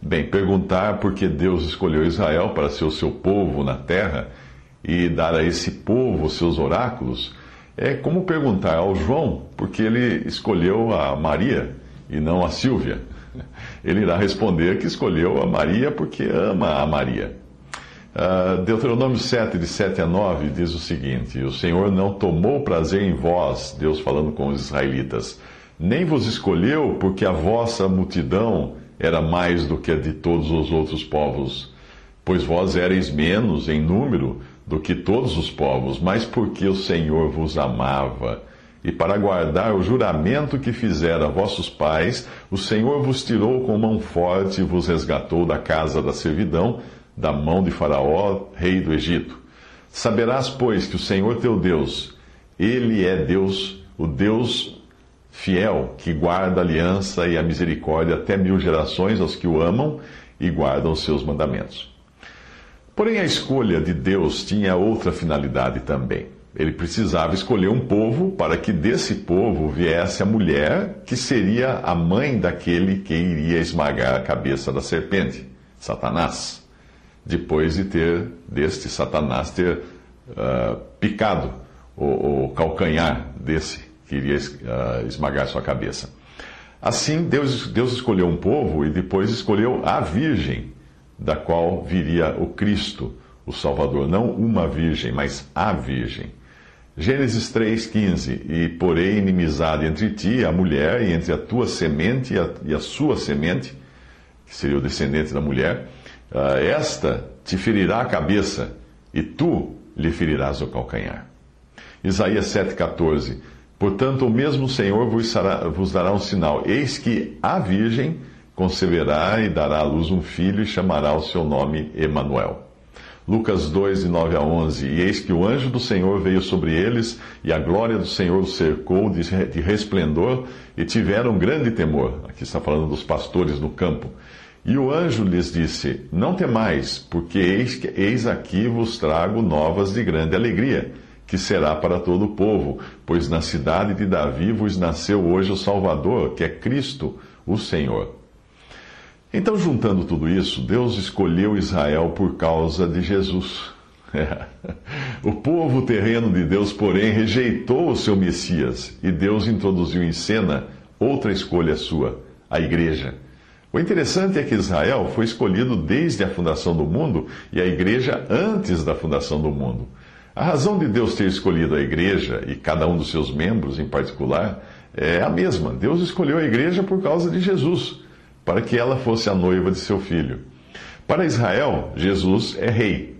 Bem, perguntar por que Deus escolheu Israel para ser o seu povo na terra e dar a esse povo seus oráculos é como perguntar ao João por que ele escolheu a Maria e não a Silvia. Ele irá responder que escolheu a Maria porque ama a Maria. Uh, Deuteronômio 7, de 7 a 9, diz o seguinte: O Senhor não tomou prazer em vós, Deus falando com os israelitas, nem vos escolheu porque a vossa multidão era mais do que a de todos os outros povos, pois vós erais menos em número do que todos os povos, mas porque o Senhor vos amava. E para guardar o juramento que fizera a vossos pais, o Senhor vos tirou com mão forte e vos resgatou da casa da servidão, da mão de Faraó, rei do Egito. Saberás, pois, que o Senhor teu Deus, ele é Deus, o Deus fiel, que guarda a aliança e a misericórdia até mil gerações aos que o amam e guardam os seus mandamentos. Porém, a escolha de Deus tinha outra finalidade também. Ele precisava escolher um povo para que desse povo viesse a mulher que seria a mãe daquele que iria esmagar a cabeça da serpente, Satanás, depois de ter, deste Satanás, ter uh, picado o, o, calcanhar desse que iria uh, esmagar sua cabeça. Assim, Deus, Deus escolheu um povo e depois escolheu a virgem, da qual viria o Cristo, o Salvador. Não uma virgem, mas a virgem. Gênesis 3,15: E porém inimizade entre ti, a mulher, e entre a tua semente e a, e a sua semente, que seria o descendente da mulher, uh, esta te ferirá a cabeça, e tu lhe ferirás o calcanhar. Isaías 7,14: Portanto, o mesmo Senhor vos, dará um sinal: eis que a virgem conceberá e dará à luz um filho, e chamará o seu nome Emanuel. Lucas 2, de 9 a 11. E eis que o anjo do Senhor veio sobre eles, e a glória do Senhor os cercou de, de resplendor, e tiveram grande temor. Aqui está falando dos pastores no campo. E o anjo lhes disse: Não temais, porque eis, eis aqui vos trago novas de grande alegria, que será para todo o povo, pois na cidade de Davi vos nasceu hoje o Salvador, que é Cristo, o Senhor. Então, juntando tudo isso, Deus escolheu Israel por causa de Jesus. O povo terreno de Deus, porém, rejeitou o seu Messias e Deus introduziu em cena outra escolha sua, a igreja. O interessante é que Israel foi escolhido desde a fundação do mundo e a igreja antes da fundação do mundo. A razão de Deus ter escolhido a igreja e cada um dos seus membros em particular é a mesma. Deus escolheu a igreja por causa de Jesus para que ela fosse a noiva de seu filho. Para Israel, Jesus é rei.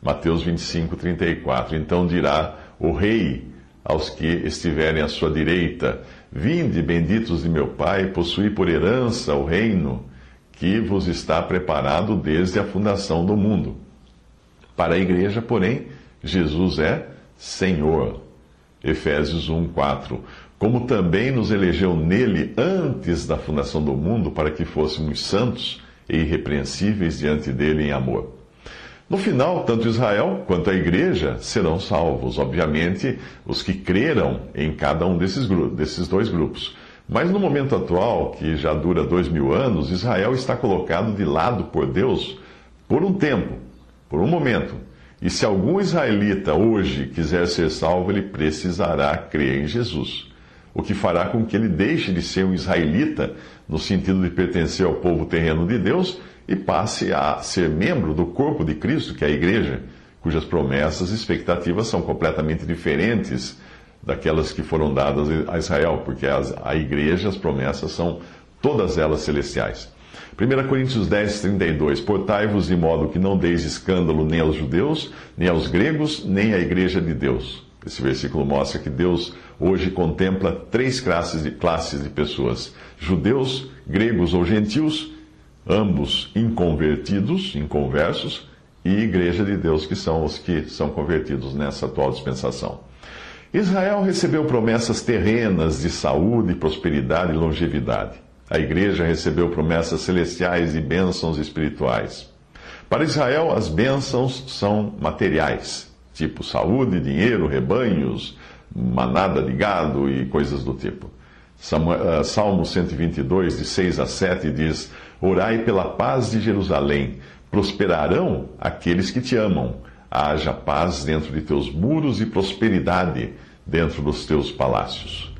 Mateus 25, 34. Então dirá o rei aos que estiverem à sua direita: Vinde, benditos de meu Pai, possuí por herança o reino que vos está preparado desde a fundação do mundo. Para a igreja, porém, Jesus é Senhor. Efésios 1, 4 como também nos elegeu nele antes da fundação do mundo, para que fôssemos santos e irrepreensíveis diante dele em amor. No final, tanto Israel quanto a igreja serão salvos, obviamente, os que creram em cada um desses, desses dois grupos. Mas no momento atual, que já dura dois mil anos, Israel está colocado de lado por Deus por um tempo, por um momento. E se algum israelita hoje quiser ser salvo, ele precisará crer em Jesus o que fará com que ele deixe de ser um israelita, no sentido de pertencer ao povo terreno de Deus, e passe a ser membro do corpo de Cristo, que é a igreja, cujas promessas e expectativas são completamente diferentes daquelas que foram dadas a Israel, porque a igreja, as promessas são todas elas celestiais. 1 Coríntios 10, 32. Portai-vos de modo que não deis escândalo nem aos judeus, nem aos gregos, nem à igreja de Deus. Esse versículo mostra que Deus hoje contempla três classes de, classes de pessoas: judeus, gregos ou gentios, ambos inconvertidos, inconversos, e igreja de Deus, que são os que são convertidos nessa atual dispensação. Israel recebeu promessas terrenas de saúde, prosperidade e longevidade. A igreja recebeu promessas celestiais e bênçãos espirituais. Para Israel, as bênçãos são materiais, tipo saúde, dinheiro, rebanhos, manada de gado e coisas do tipo. Eh, Salmo 122, de 6 a 7, diz: Orai pela paz de Jerusalém, prosperarão aqueles que te amam haja paz dentro de teus muros e prosperidade dentro dos teus palácios.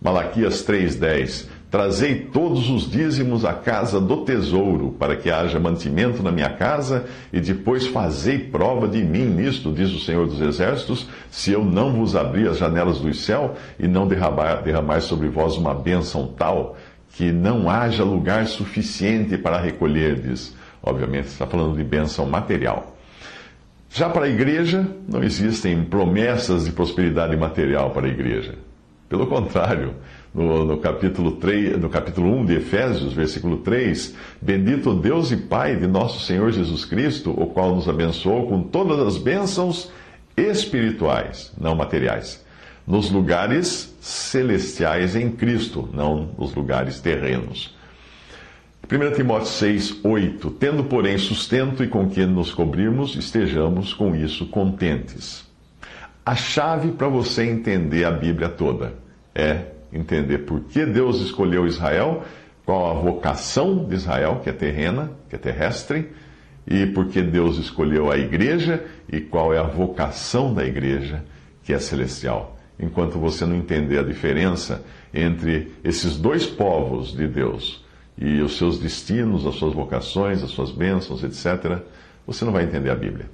Malaquias 3:10 Trazei todos os dízimos à casa do tesouro, para que haja mantimento na minha casa, e depois fazei prova de mim nisto, diz o Senhor dos Exércitos, se eu não vos abrir as janelas do céu e não derramar, derramar sobre vós uma bênção tal, que não haja lugar suficiente para recolherdes. Obviamente, está falando de bênção material. Já para a igreja, não existem promessas de prosperidade material para a igreja. Pelo contrário, no, no, capítulo 3, no capítulo 1 de Efésios, versículo 3, Bendito Deus e Pai de nosso Senhor Jesus Cristo, o qual nos abençoou com todas as bênçãos espirituais, não materiais, nos lugares celestiais em Cristo, não nos lugares terrenos. 1 Timóteo 6, 8. Tendo, porém, sustento e com que nos cobrirmos, estejamos com isso contentes. A chave para você entender a Bíblia toda é entender por que Deus escolheu Israel, qual a vocação de Israel, que é terrena, que é terrestre, e por que Deus escolheu a igreja e qual é a vocação da igreja, que é celestial. Enquanto você não entender a diferença entre esses dois povos de Deus, e os seus destinos, as suas vocações, as suas bênçãos, etc., você não vai entender a Bíblia.